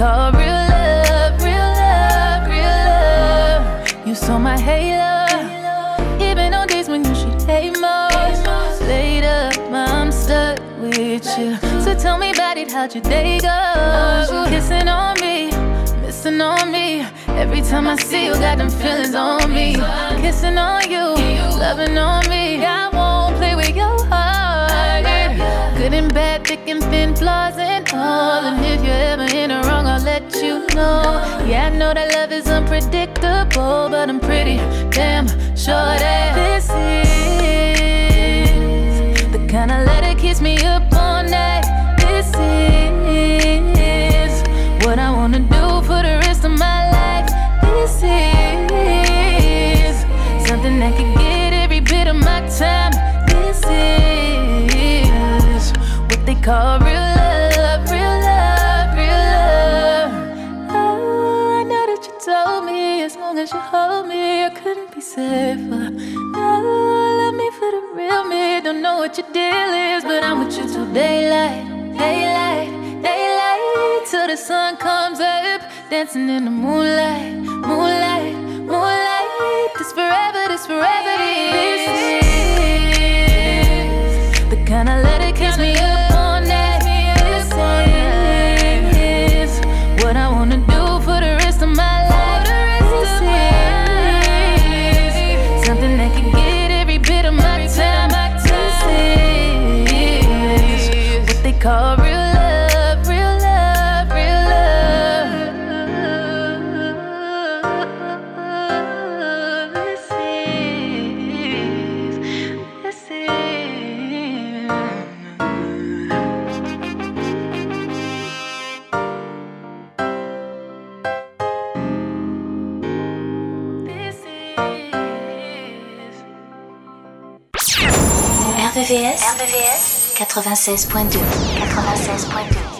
call real love, real love, real love. You saw my halo, even on days when you should hate most. Later, I'm stuck with you. So tell me about it, how'd your day go? Kissing on me, missing on me. Every time I see you, got them feelings on me. Kissing on you, loving on me. Thick and thin, flaws and all. And if you're ever in the wrong, I'll let you know. Yeah, I know that love is unpredictable, but I'm pretty damn sure that this is what your deal is, but I'm with you till daylight, daylight, daylight, till the sun comes up, dancing in the moonlight, moonlight, moonlight. This forever, this forever, this 96.2. 96.2.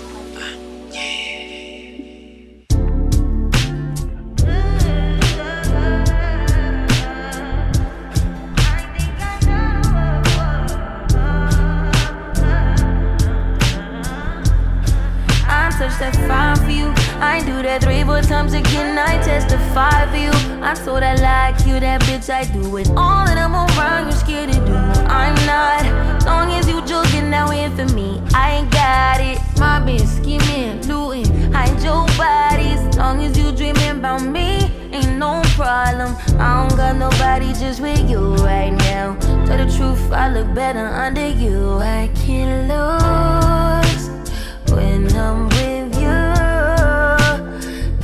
I told I like you, that bitch. I do it all that I'm around. You're scared to do. I'm not. Long as you joking now in for me, I ain't got it. My bitch scheming, looting, hide your bodies. Long as you dreaming about me, ain't no problem. I don't got nobody just with you right now. Tell the truth, I look better under you. I can't lose when I'm with you.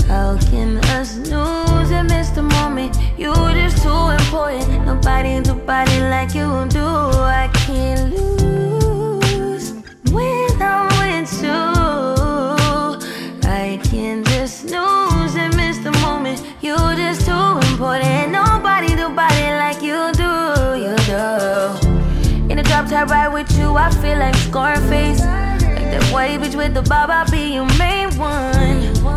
how can us lose and miss the moment? You just too important. Nobody do body like you do. I can't lose when I'm with you. I can just lose and miss the moment. You just too important. Nobody do body like you do. You do. In the drop top ride with you, I feel like Scarface. Like that white bitch with the bob, I'll be your main one.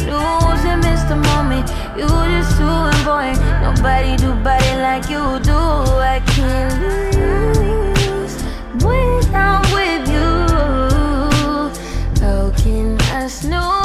lose and miss the moment? You just too important. Nobody do body like you do. I can't lose when I'm with you. How can I snooze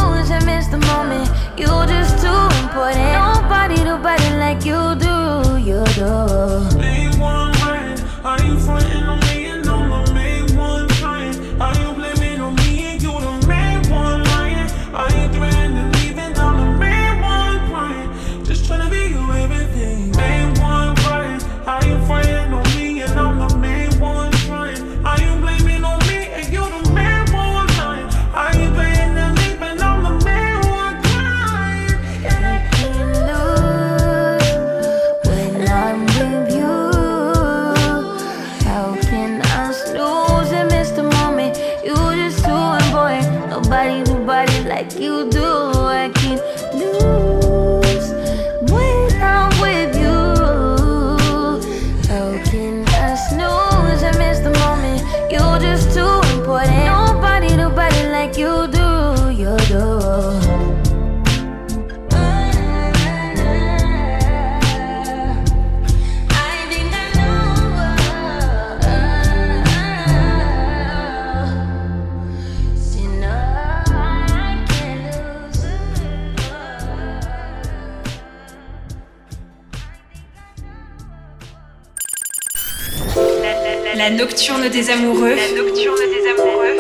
nocturne des amoureux. La nocturne des amoureux.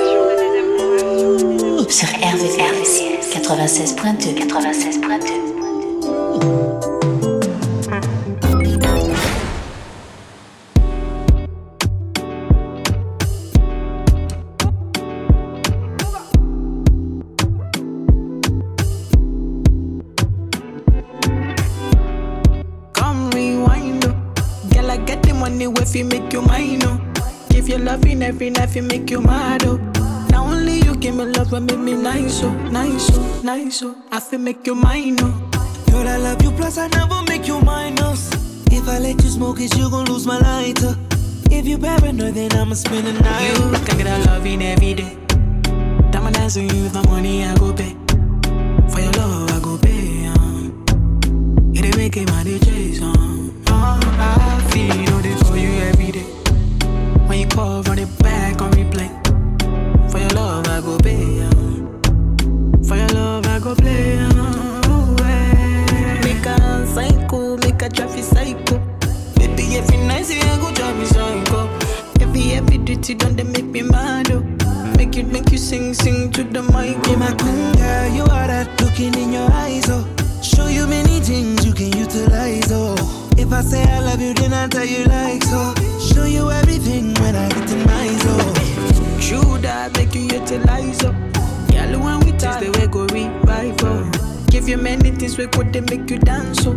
Sur RVVS, 96.2. 96.2. Come rewind. Girl, I get the money if you make you mine, oh. If you love loving every night, you make you mad, oh. Now only you give me love and make me nice, oh, nice, oh, nice, oh. I feel make you mine, oh. Girl, I love you, plus I never make you minus. If I let you smoke it, you gon' lose my lighter. If you paranoid, then I'ma spend the night. You can get a love loving every day. Diamond dance with you with my money, I go pay. For your love, I go pay. Um. It ain't making my day chase, um. Oh, I feel it When you call, run it back on replay. For your love, I go pay. For your love, I go play. Make a psycho, make a traffic psycho. Baby, every night, see, I go drive me psycho. Every, every duty done, they make me mad, oh. Make you, make you sing, sing to the mic. Oh. Be my queen, girl, you are that looking in your eyes, oh. Show you many things you can utilize, oh. I say I love you, then I tell you like so. Show you everything when I get in my zone. True that make you utilize up. Girl, when we touch the way go revival. Give you many things we could they make you dance so.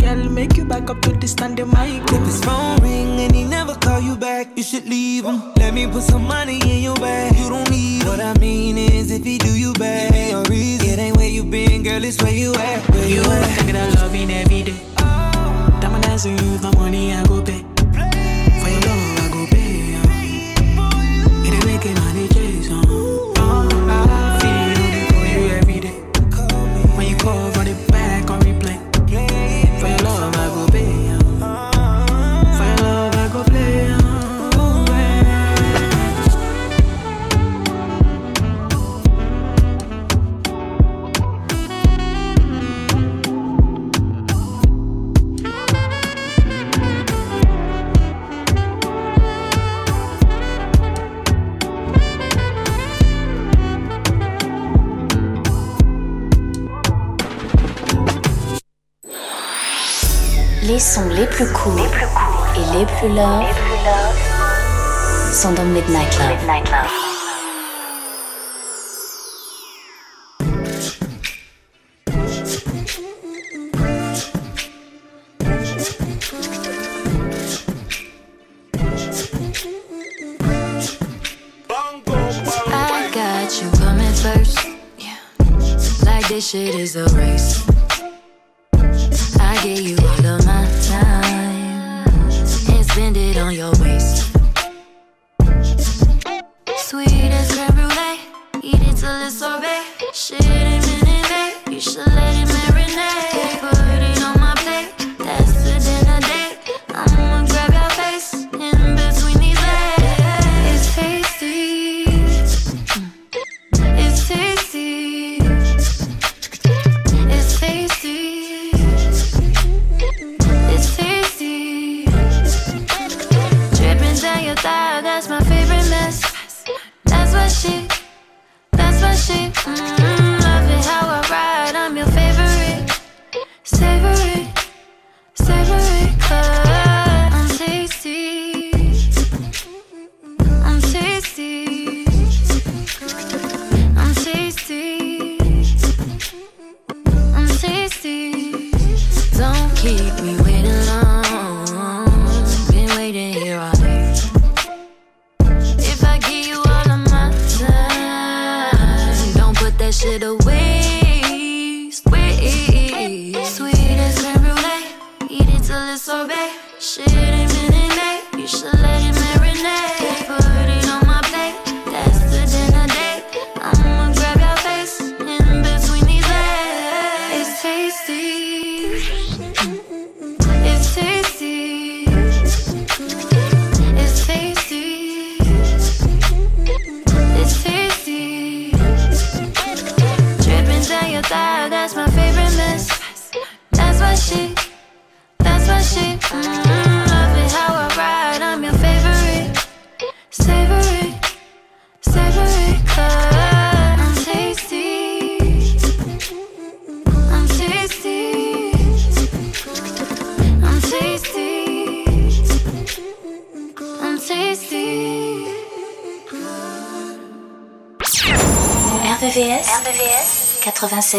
Girl, make you back up to the standing mic. If his phone ring and he never call you back, you should leave him. Let me put some money in your bag. You don't need him. What I mean is, if he do you bad. It ain't where you been, girl, it's where you at. Where You you at? thinking I love every day. Time I dance with you, with my money I go pay. Les sons les plus courts et les plus love sont dans Midnight Love. I got you coming first. Yeah. Like this shit is a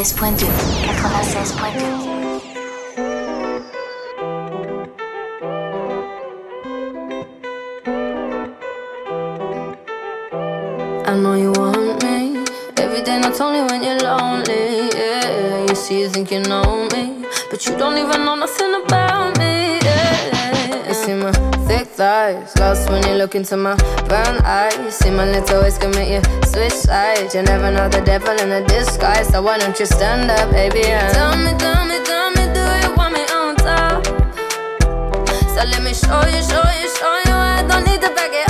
96.2 into my brown eyes. See my little ways can make you switch sides. You never know the devil in a disguise, so why don't you stand up, baby? And tell me, tell me, tell me, do you want me on top? So let me show you, show you, show you. I don't need to back it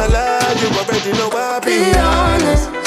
my love, you already know I'll be, be honest. honest.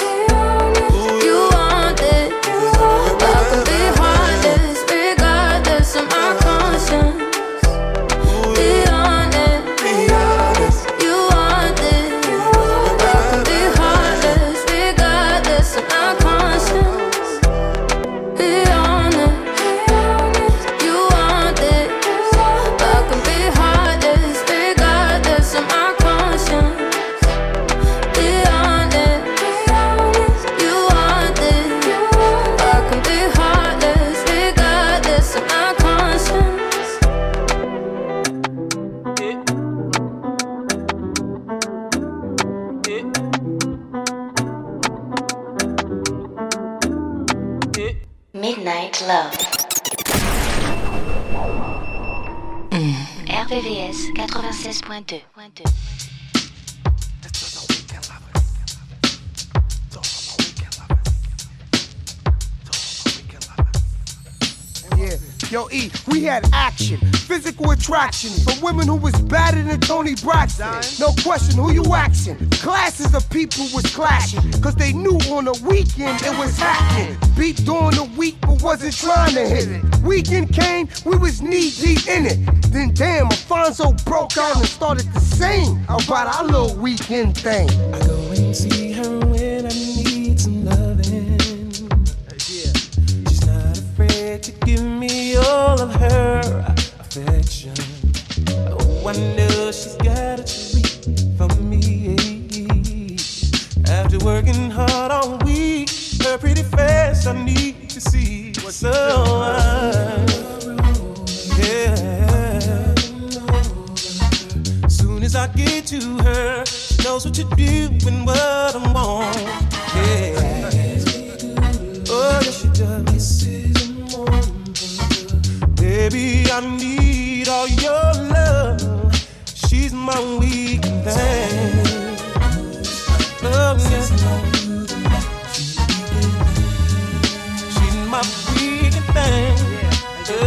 attraction from women who was badder than Toni Braxton. No question who you axing. Classes of people was clashing, cause they knew on the weekend it was happening. Beat during the week, but wasn't trying to hit it. Weekend came, we was knee deep in it. Then damn, Alfonso broke out and started to sing about our little weekend thing. I go and see her when I need some loving. She's not afraid to give me all of her wonder she's got a treat for me. After working hard all week, her pretty face I need to see. What's so up? Yeah. Soon as I get to her, she knows what to do and what I want. Oh, yeah, she does. Baby, I need. my weekend thing. Oh, yeah. She's my weekend thing. Oh,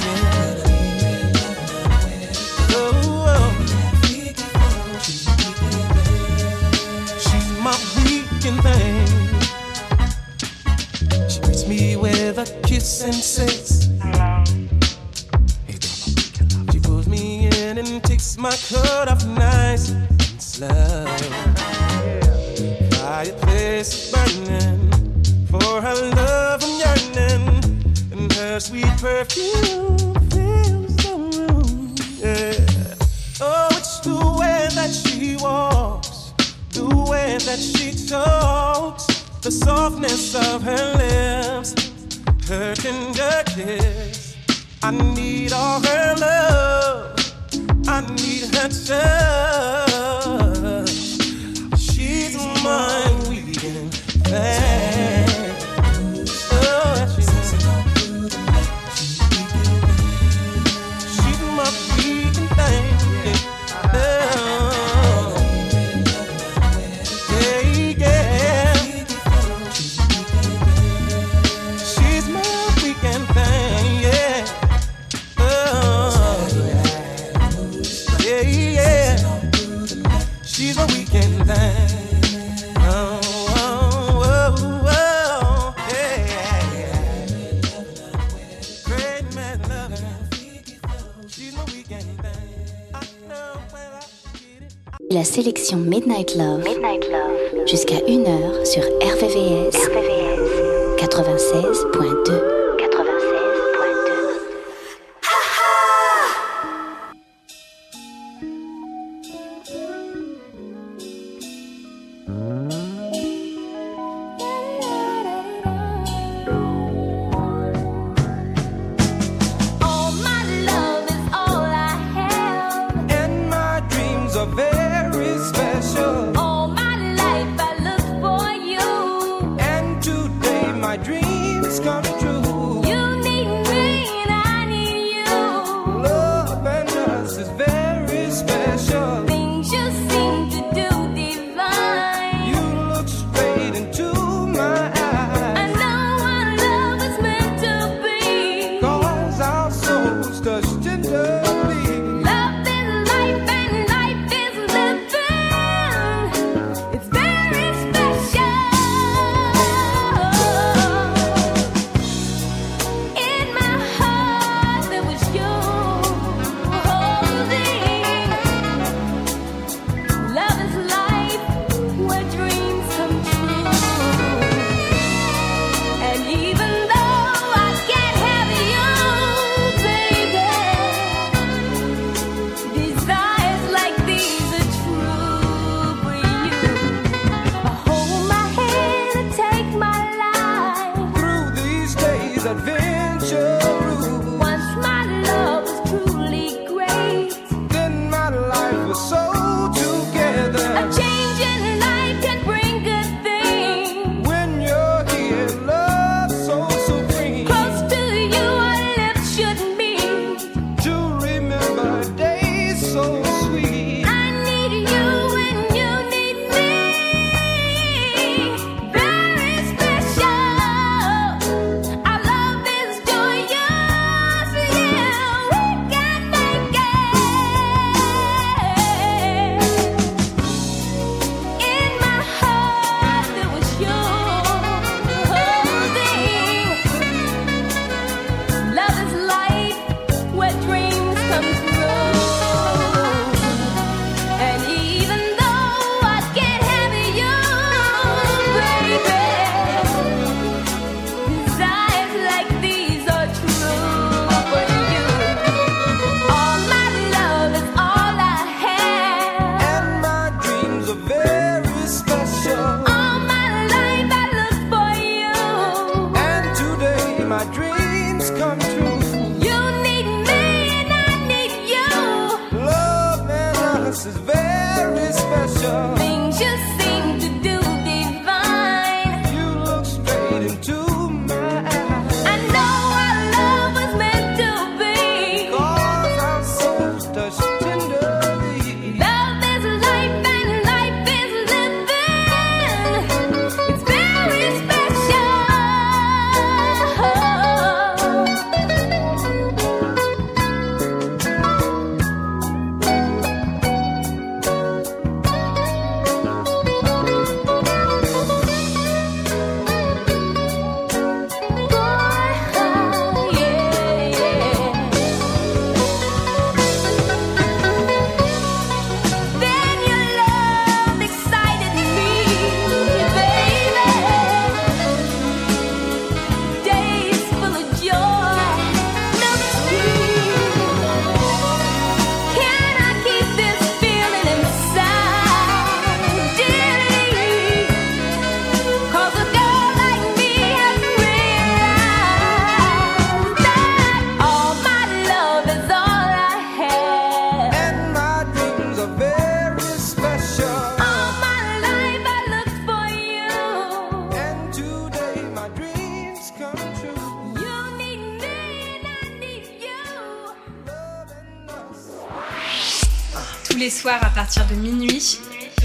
yeah. Oh, She's my weekend thing. She greets me with a kiss and says. feel Oh, it's the way that she walks, the way that she talks, the softness of her lips, her kiss. I need all her love. I need her to. La sélection Midnight Love, jusqu'à 1h sur RVVS, RVVS. 96.2. adventure.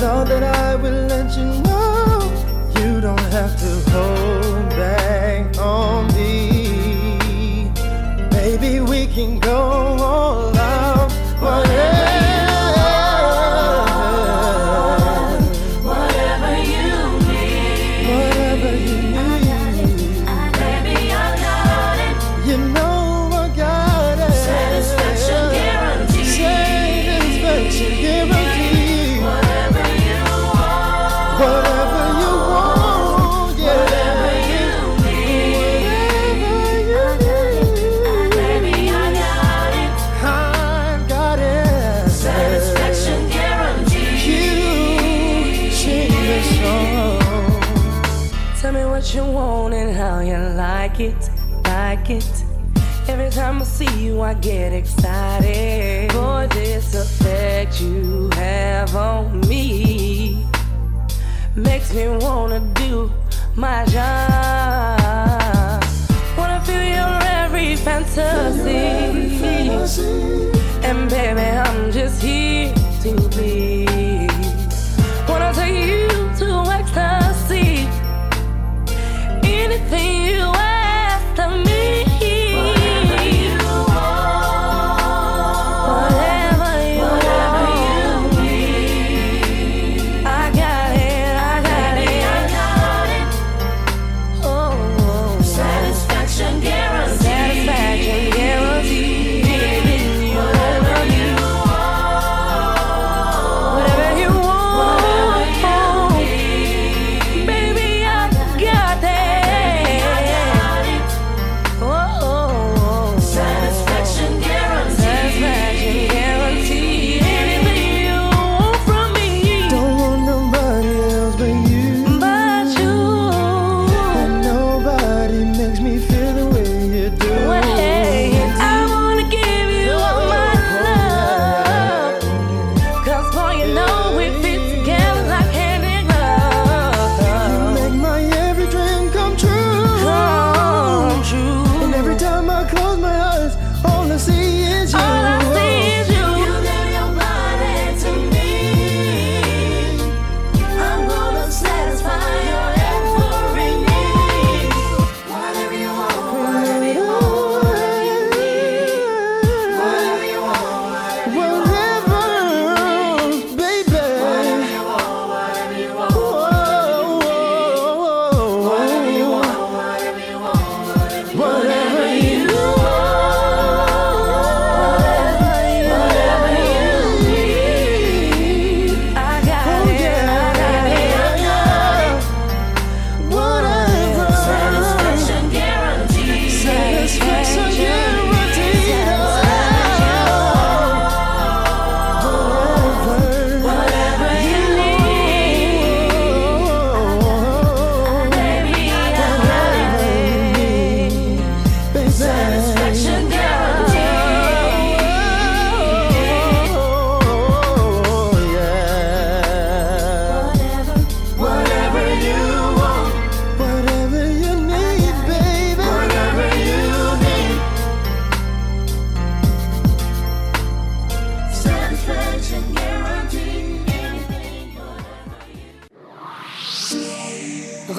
Know that I will let you know you don't have to hold back on me. Maybe we can go. new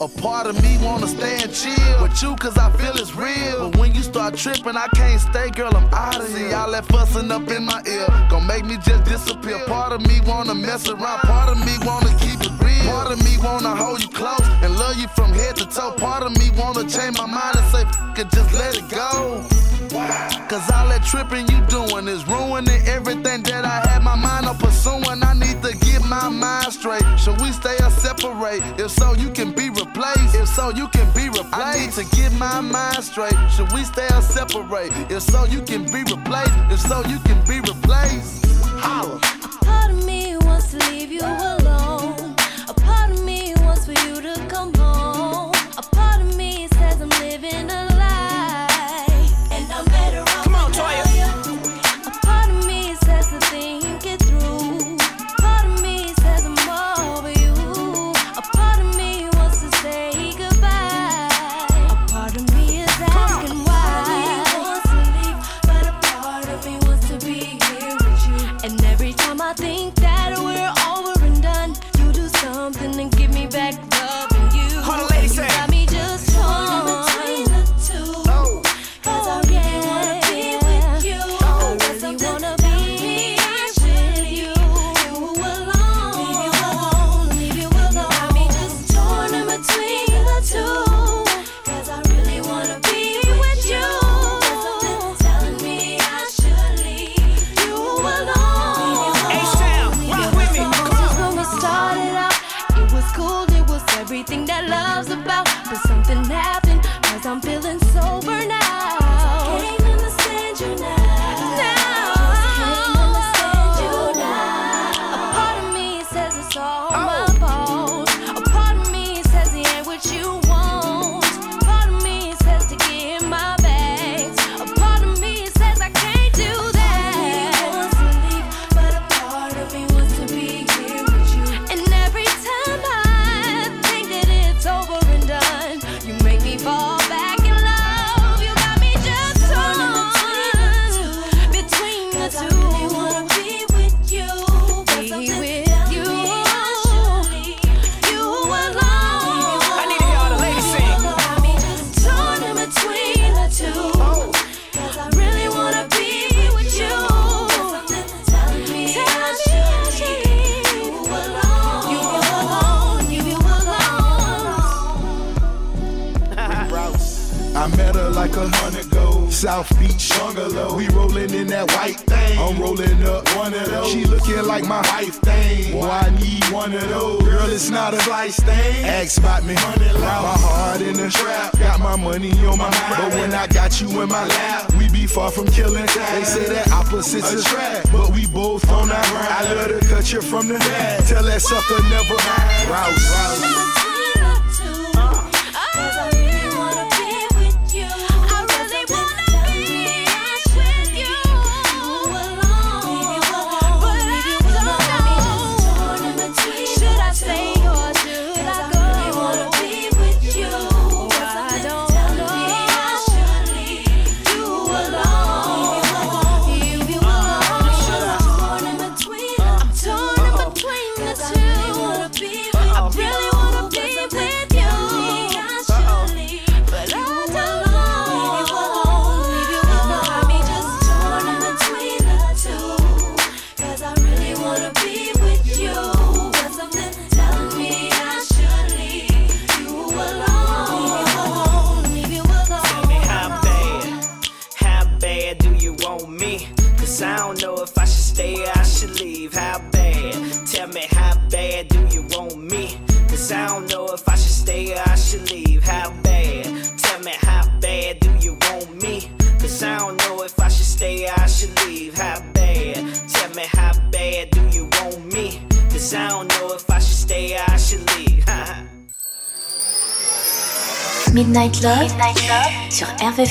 A part of me wanna stay and chill with you cause I feel it's real. But when you start tripping, I can't stay, girl, I'm out of here. Y'all that fussing up in my ear, gon' make me just disappear. Part of me wanna mess around, part of me wanna keep it real. Part of me wanna hold you close and love you from head to toe. Part of me wanna change my mind and say, fuck it, just let it go. Cause all that tripping you doing is ruining everything that I had my mind on pursuing. I need to get my mind straight. Should we stay or separate? If so, you can be replaced. If so, you can be replaced. I need to get my mind straight. Should we stay or separate? If so, you can be replaced. If so, you can be replaced. Holla. Part of me wants to leave you alone.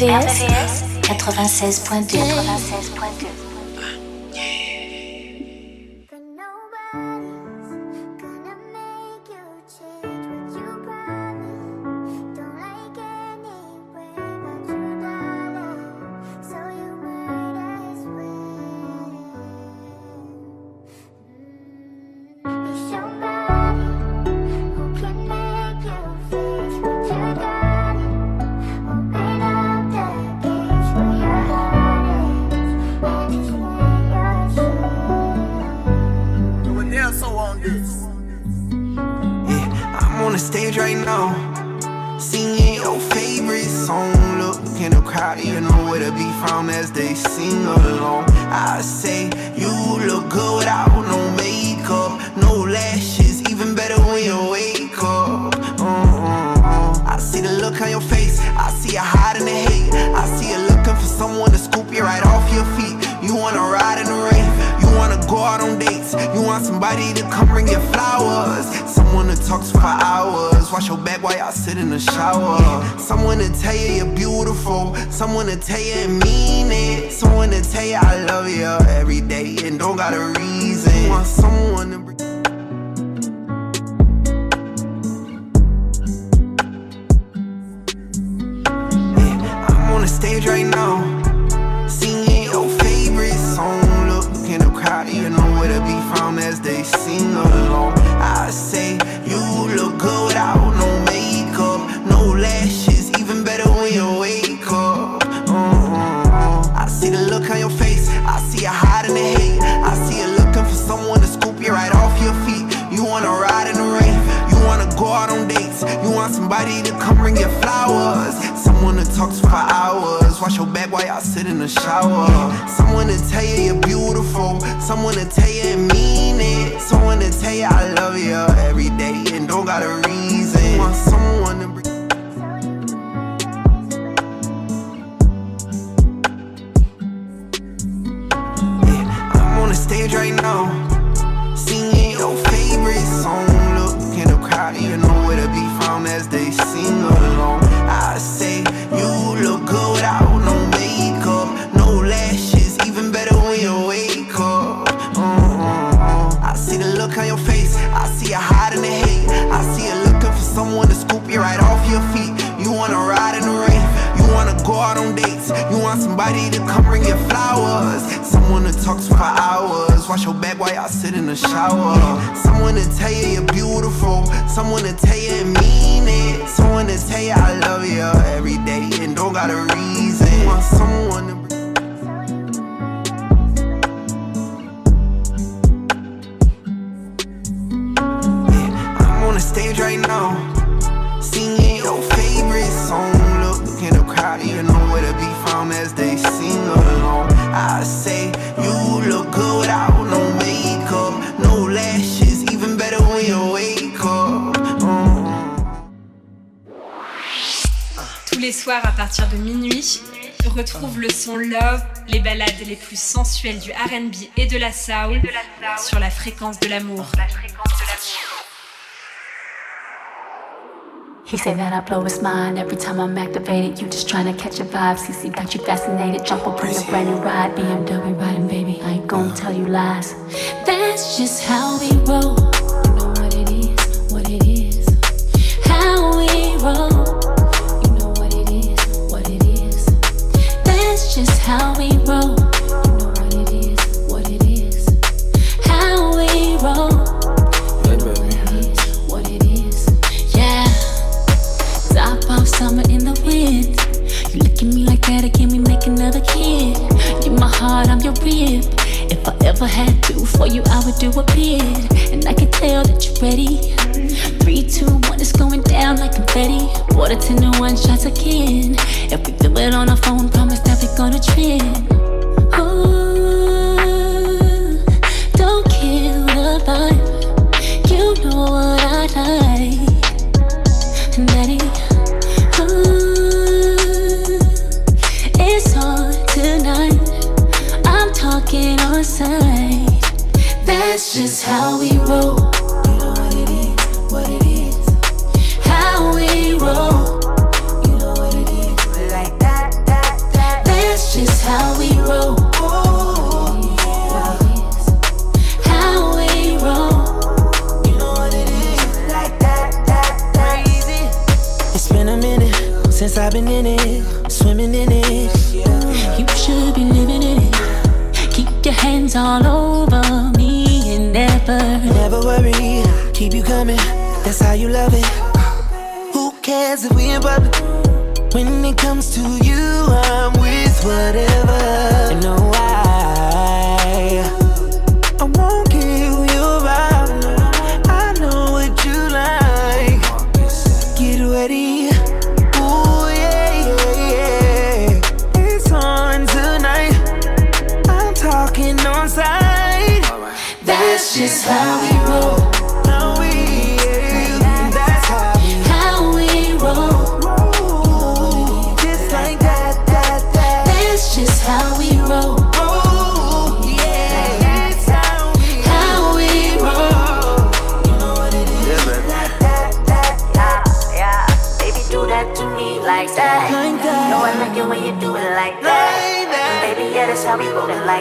RVVS 96.2 96 Singing your favorite song. Look in the crowd, you know where to be found as they sing along. I say, you look good without no makeup, no lashes. Even better when you wake up. Mm -mm. I see the look on your face. I see you hiding the hate. I see you looking for someone to scoop you right off your feet. You wanna ride in the rain wanna go out on dates. You want somebody to come bring your flowers. Someone to talk to for hours. Wash your back while y'all sit in the shower. Someone to tell you you're beautiful. Someone to tell you and mean it. Someone to tell you I love you every day and don't got a reason. You want someone to. While y'all sit in the shower. Someone to tell you you're beautiful, someone to tell you and mean it, someone to tell you I love you every day and don't got a reason. Want someone to bring I'm on the stage right now, singing your favorite song. Look in the crowd, you know where to be found as they sing along. The shower. Someone to tell you you're beautiful, someone to tell you and mean it, someone to tell you I love you every day and don't got a les soirs à partir de minuit, retrouve le son Love, les balades les plus sensuelles du RB et de la soul sur la fréquence de l'amour. He say that I blow his mind every time I'm activated. You just tryna catch a vibe. CC got you fascinated. Jump up on a brand new ride. BMW riding, baby. I ain't gonna tell you lies. That's just how we roll. How we roll. You know what it is, what it is. How we roll. You know what it is, what it is. Yeah. Summer in the wind. You look at me like that again, we make another kid. You my heart, I'm your rib. If I ever had to for you, I would do a bid. And I can tell that you're ready. Three, two, one, it's going down like confetti. Water ten to one shots again. If we do it on our phone, promise that we're gonna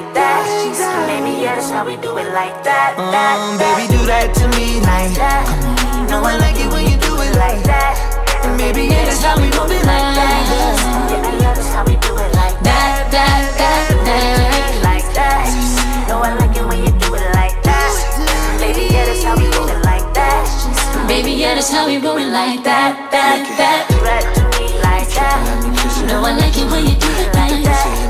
like that. She said, maybe yeah, that's how we do it like that. Um, that, that. Um, baby, do that to me like that. No, I like it when you do it like that. And maybe yeah, that's how we do it like that. Yeah, yeah, that's how we do it like that. That, that, that, Like that. No, I like it when you do it like that. Baby, yeah, that's how we move it like that. Baby, yeah, that's how we move it like that. That, that. Do that to me like that. No, I like it when you do it like that.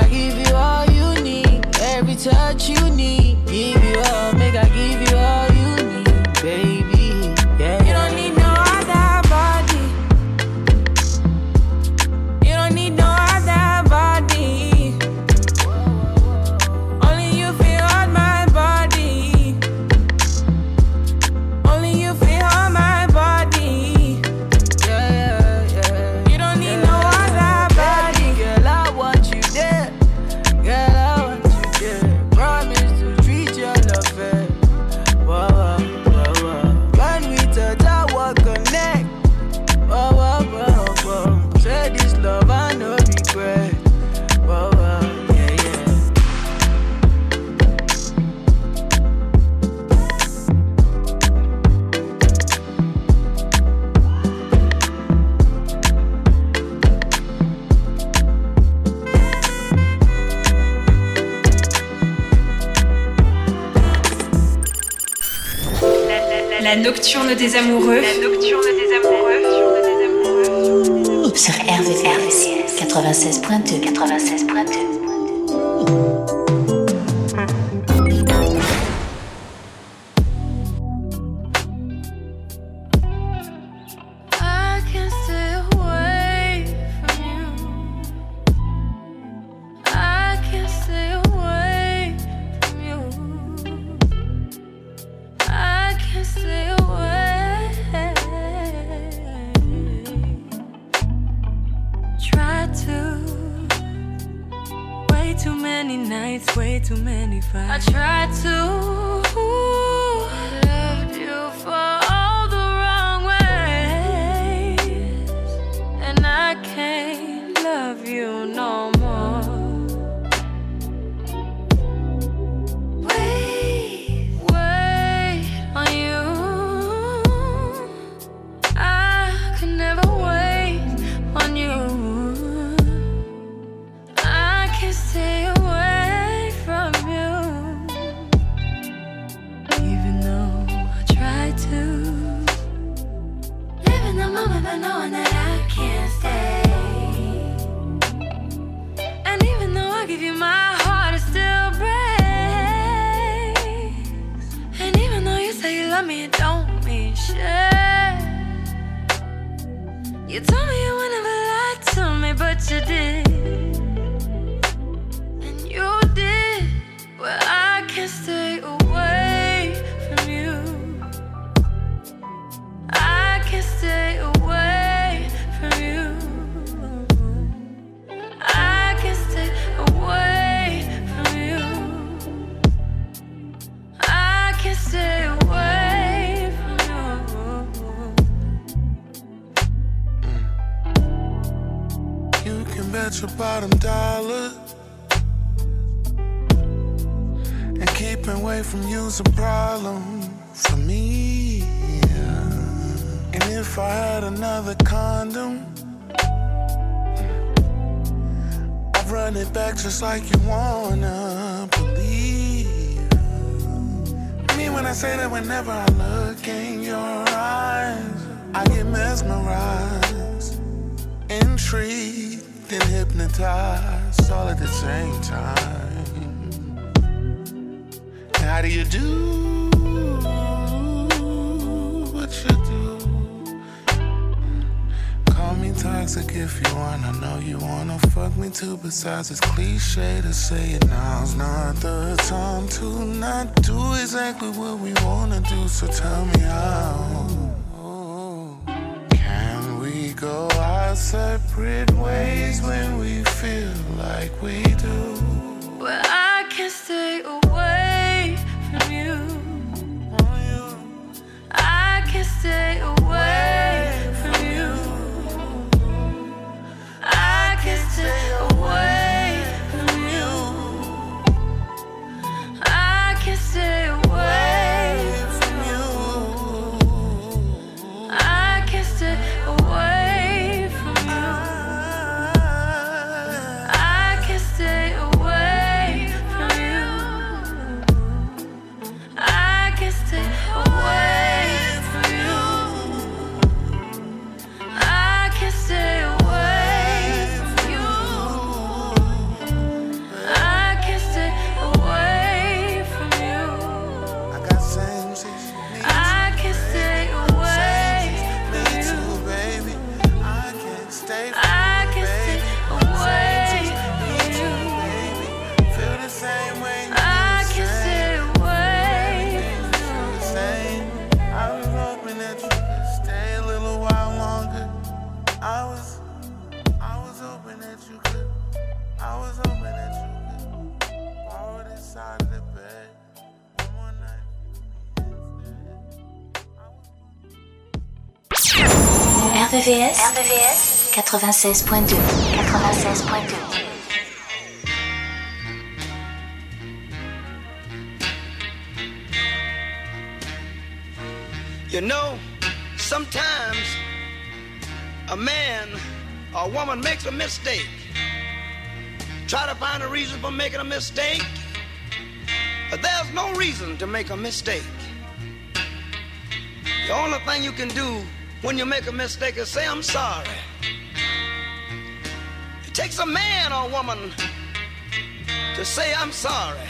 I give you all you need, every touch you need. nocturne des amoureux. us all at the same time. How do you do what you do? Call me toxic if you want. I know you wanna fuck me too. Besides, it's cliche to say it. Now's not the time to not do exactly what we wanna do. So tell me how. separate ways when we feel like we do. But I can't stay away from you. I can't stay away. RVVS, 96.2 96.2 You know, sometimes a man or a woman makes a mistake. Try to find a reason for making a mistake, but there's no reason to make a mistake. The only thing you can do when you make a mistake, and say, I'm sorry. It takes a man or woman to say, I'm sorry.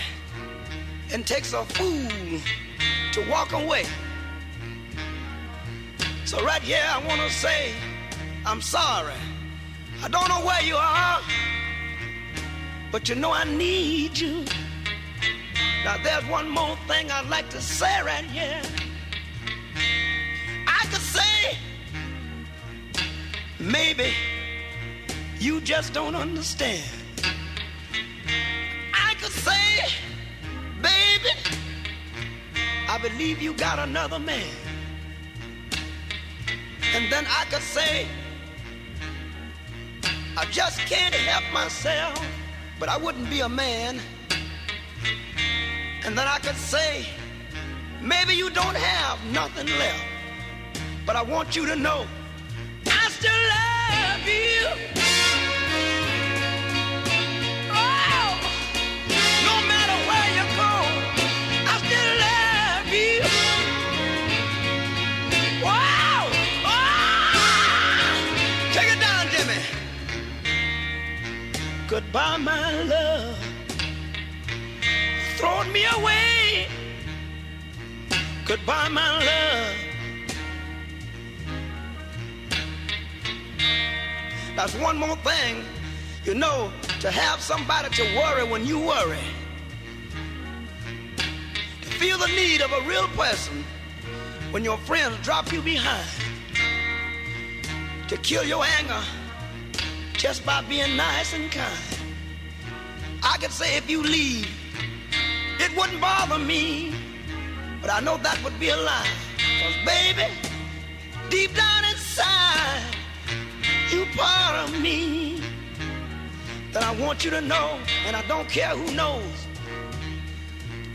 And takes a fool to walk away. So right here, I want to say, I'm sorry. I don't know where you are, but you know I need you. Now there's one more thing I'd like to say right here. Maybe you just don't understand. I could say, baby, I believe you got another man. And then I could say, I just can't help myself, but I wouldn't be a man. And then I could say, maybe you don't have nothing left, but I want you to know Goodbye, my love. Throwing me away. Goodbye, my love. That's one more thing, you know, to have somebody to worry when you worry. To feel the need of a real person when your friends drop you behind. To kill your anger just by being nice and kind. I could say if you leave, it wouldn't bother me, but I know that would be a lie. Cause baby, deep down you part of me that I want you to know, and I don't care who knows.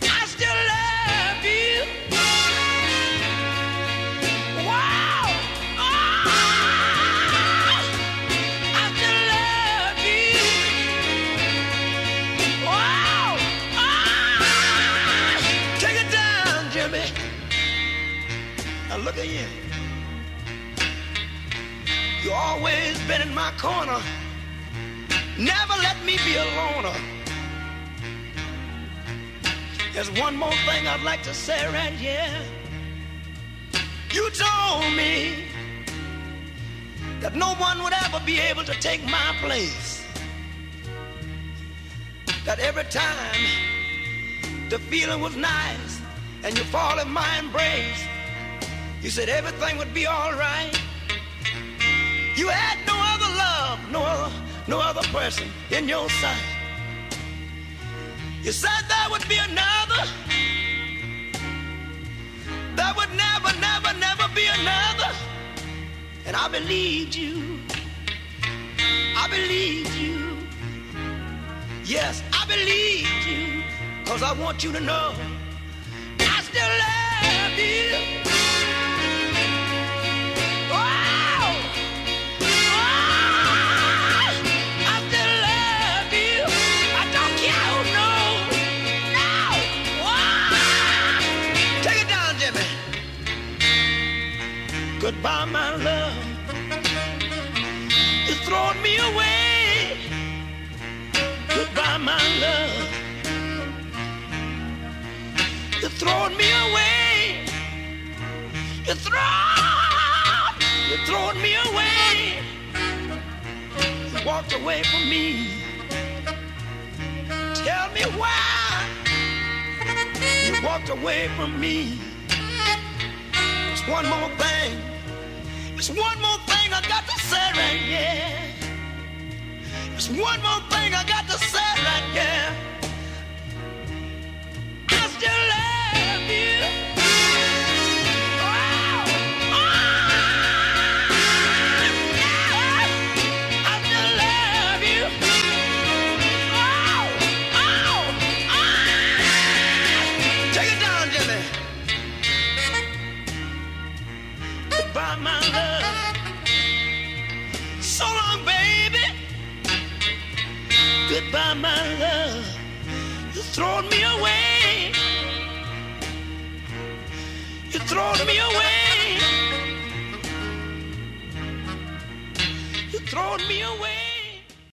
I still love you. Wow! Ah. I still love you. Wow! Ah. Take it down, Jimmy. Now look at you. You always been in my corner. Never let me be a loner. There's one more thing I'd like to say right here. You told me that no one would ever be able to take my place. That every time the feeling was nice and you fall in my embrace, you said everything would be all right. You had no other love, no other, no other person in your sight. You said there would be another. There would never, never, never be another. And I believed you. I believed you. Yes, I believed you. Cause I want you to know I still love you. Goodbye, my love. You throwing me away. Goodbye, my love. You throwing me away. You throw, you throwing me away. You walked away from me. Tell me why you walked away from me. It's one more thing. It's one more thing I got to say right here. It's one more thing I got to say right here. You throwing me away. You throwing me away.